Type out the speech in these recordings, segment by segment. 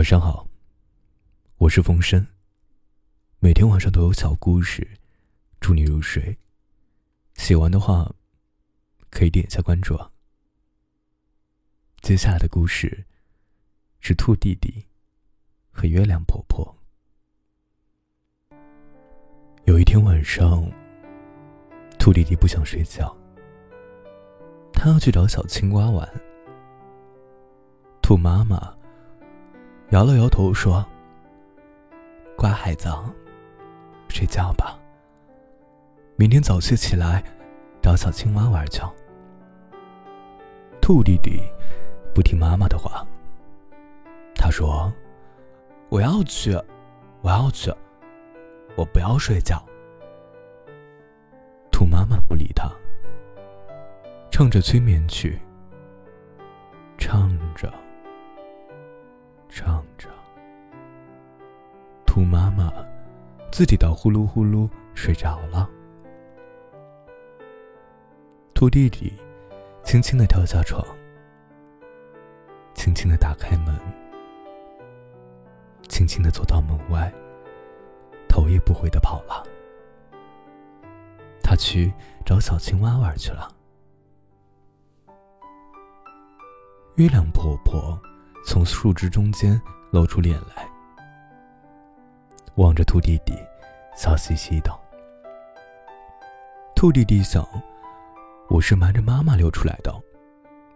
晚上好，我是风声。每天晚上都有小故事，祝你入睡。喜欢的话，可以点一下关注啊。接下来的故事是兔弟弟和月亮婆婆。有一天晚上，兔弟弟不想睡觉，他要去找小青蛙玩。兔妈妈摇了摇头说：“乖孩子，睡觉吧。明天早些起来找小青蛙玩去。”兔弟弟不听妈妈的话，他说：“我要去，我要去，我不要睡觉。”兔妈妈不理他，唱着催眠曲，兔妈妈自己倒呼噜呼噜睡着了。兔弟弟轻轻的跳下床，轻轻的打开门，轻轻的走到门外，头也不回的跑了。他去找小青蛙玩去了。月亮婆婆。从树枝中间露出脸来，望着兔弟弟，笑嘻嘻的。兔弟弟想：“我是瞒着妈妈溜出来的，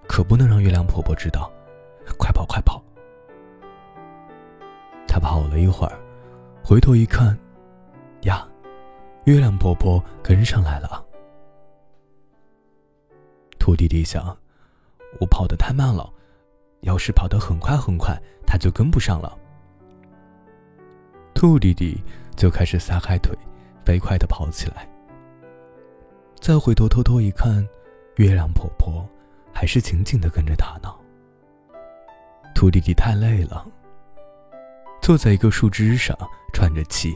可不能让月亮婆婆知道。快跑，快跑！”他跑了一会儿，回头一看，呀，月亮婆婆跟上来了。兔弟弟想：“我跑得太慢了。”要是跑得很快很快，他就跟不上了。兔弟弟就开始撒开腿，飞快地跑起来。再回头偷偷一看，月亮婆婆还是紧紧地跟着他呢。兔弟弟太累了，坐在一个树枝上喘着气。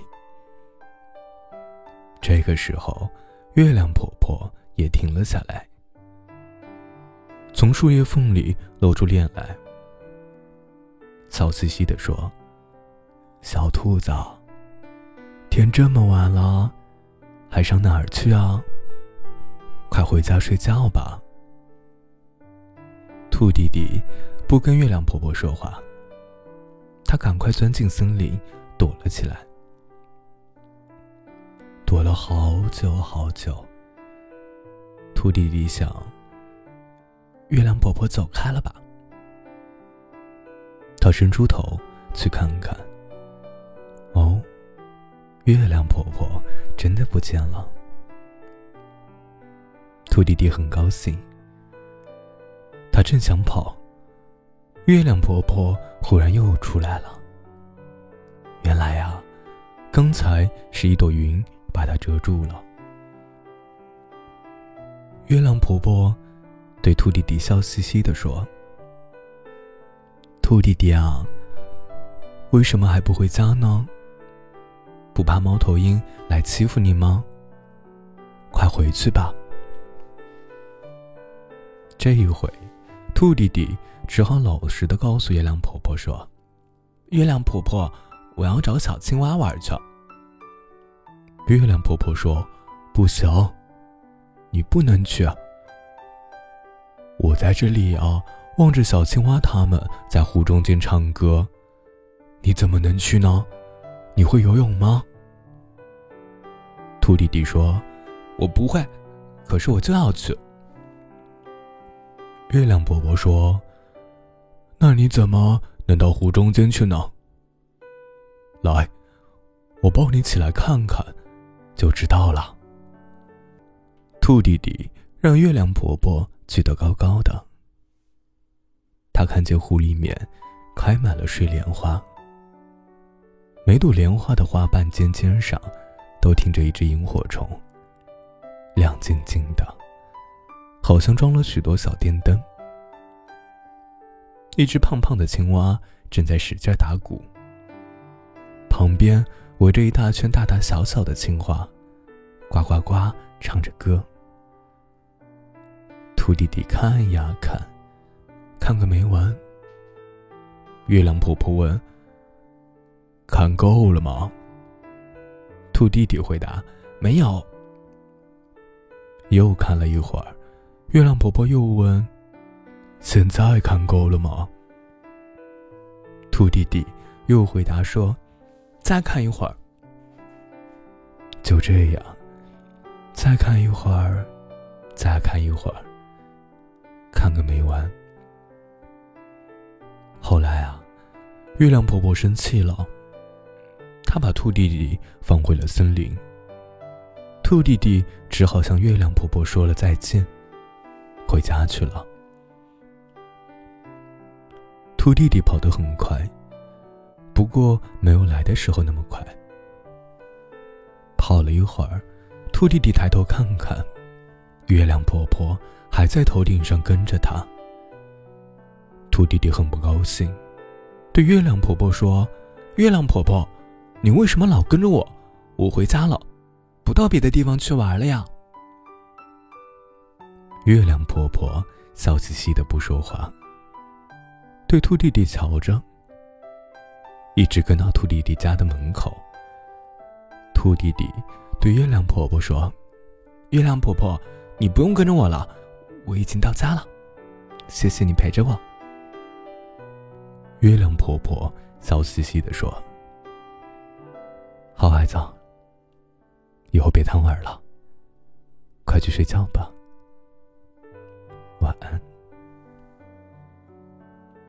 这个时候，月亮婆婆也停了下来。从树叶缝里露出脸来，笑嘻嘻地说：“小兔子，天这么晚了，还上哪儿去啊？快回家睡觉吧。”兔弟弟不跟月亮婆婆说话，他赶快钻进森林躲了起来，躲了好久好久。兔弟弟想。月亮婆婆走开了吧？他伸出头去看看。月亮婆婆真的不见了。兔弟弟很高兴。他正想跑，月亮婆婆忽然又出来了。原来呀，刚才是一朵云把它遮住了。月亮婆婆。对兔弟弟笑嘻嘻的说：“兔弟弟啊，为什么还不回家呢？不怕猫头鹰来欺负你吗？快回去吧。”这一回，兔弟弟只好老实的告诉月亮婆婆说：“月亮婆婆，我要找小青蛙玩去。”月亮婆婆说：“不行，你不能去。”我在这里啊，望着小青蛙他们在湖中间唱歌，你怎么能去呢？你会游泳吗？兔弟弟说：“我不会，可是我就要去。”月亮伯伯说：“那你怎么能到湖中间去呢？来，我抱你起来看看，就知道了。”兔弟弟让月亮伯伯。举得高高的，他看见湖里面开满了睡莲花，每朵莲花的花瓣尖尖上都停着一只萤火虫，亮晶晶的，好像装了许多小电灯。一只胖胖的青蛙正在使劲打鼓，旁边围着一大圈大大小小的青蛙，呱呱呱唱着歌。兔弟弟看呀看，看个没完。月亮婆婆问：“看够了吗？”兔弟弟回答：“没有。”又看了一会儿，月亮婆婆又问：“现在看够了吗？”兔弟弟又回答说：“再看一会儿。”就这样，再看一会儿，再看一会儿，看个没完。后来啊，月亮婆婆生气了，她把兔弟弟放回了森林。兔弟弟只好向月亮婆婆说了再见，回家去了。兔弟弟跑得很快，不过没有来的时候那么快。跑了一会儿，兔弟弟抬头看看，月亮婆婆还在头顶上跟着他。兔弟弟很不高兴，对月亮婆婆说：“月亮婆婆，你为什么老跟着我？我回家了。”不到别的地方去玩了呀？月亮婆婆笑嘻嘻的不说话，对兔弟弟瞧着，一直跟到兔弟弟家的门口。兔弟弟对月亮婆婆说：“月亮婆婆，你不用跟着我了，我已经到家了，谢谢你陪着我。”月亮婆婆笑嘻嘻的说：“好孩子。”以后别贪玩了，快去睡觉吧。晚安。